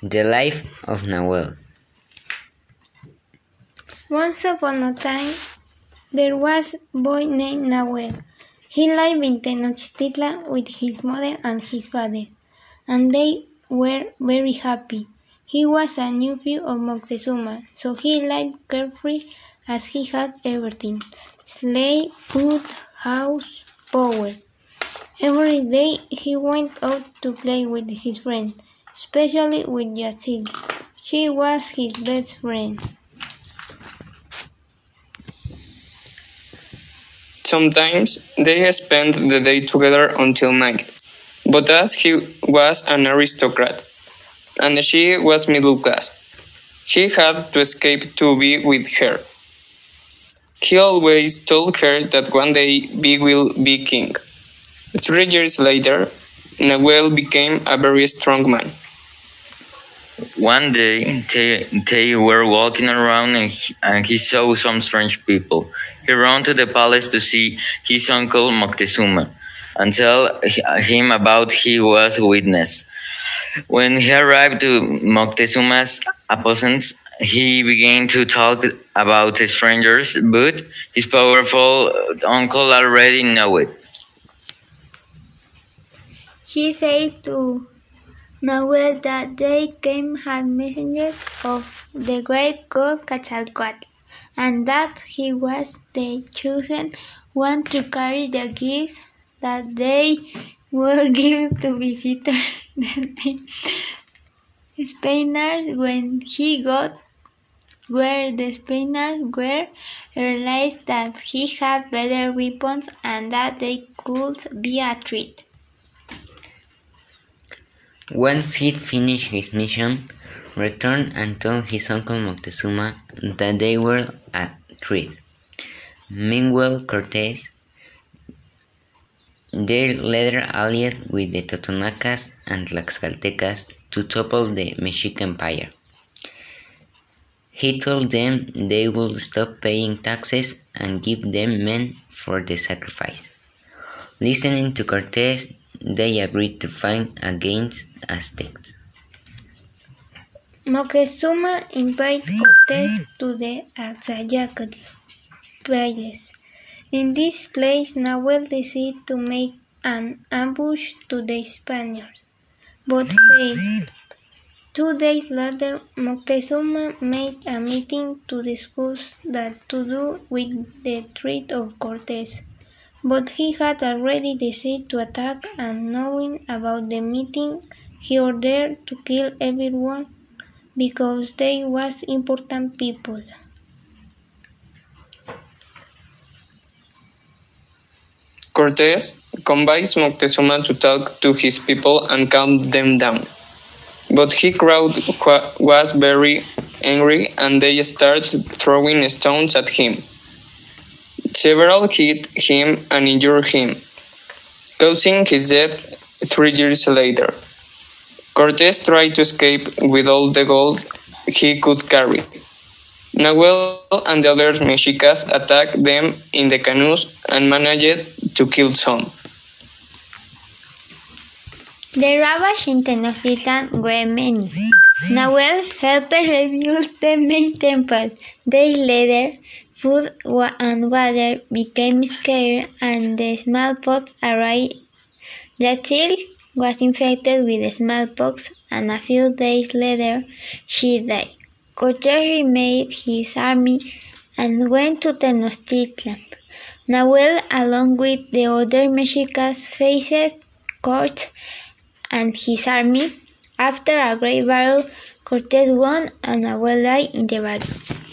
The Life of Nahuel Once upon a time, there was a boy named Nahuel. He lived in Tenochtitlan with his mother and his father, and they were very happy. He was a nephew of Moctezuma, so he lived carefree as he had everything slave, food, house, power. Every day he went out to play with his friends especially with Yatzil. She was his best friend. Sometimes they spent the day together until night, but as he was an aristocrat and she was middle class, he had to escape to be with her. He always told her that one day he will be king. Three years later, Nahuel became a very strong man. One day they, they were walking around and he, and he saw some strange people. He ran to the palace to see his uncle Moctezuma and tell him about he was witness. When he arrived to Moctezuma's appointments, he began to talk about the strangers, but his powerful uncle already knew it. He said to Nahuel that they came as messengers of the great god Quetzalcoatl, and that he was the chosen one to carry the gifts that they will give to visitors. Spaniards, when he got where the Spaniards were, realized that he had better weapons and that they could be a threat. Once he'd finished his mission, returned and told his uncle Moctezuma that they were at threat. Meanwhile, Cortes, their later allied with the Totonacas and Tlaxcaltecas to topple the Mexican Empire. He told them they would stop paying taxes and give them men for the sacrifice. Listening to Cortes, they agreed to fight against Aztecs. Moctezuma invited Cortes to the Axayacatl players. In this place, Nahuel decided to make an ambush to the Spaniards, but failed. Two days later, Moctezuma made a meeting to discuss what to do with the threat of Cortes. But he had already decided to attack and knowing about the meeting, he ordered to kill everyone because they was important people. Cortes convinced Moctezuma to talk to his people and calm them down. But his crowd was very angry and they started throwing stones at him. Several hit him and injured him, causing his death three years later. Cortes tried to escape with all the gold he could carry. Nahuel and the other Mexicas attacked them in the canoes and managed to kill some. The ravages in Tenochtitlan were many. Nahuel helped rebuild the main temple. Days later, food and water became scarce and the smallpox arrived. Yatzil was infected with smallpox and a few days later she died. Cortes remade his army and went to Tenochtitlan. Nahuel, along with the other Mexicas, faced Cortes and his army. After a great battle, Cortes won and Nahuel died in the battle.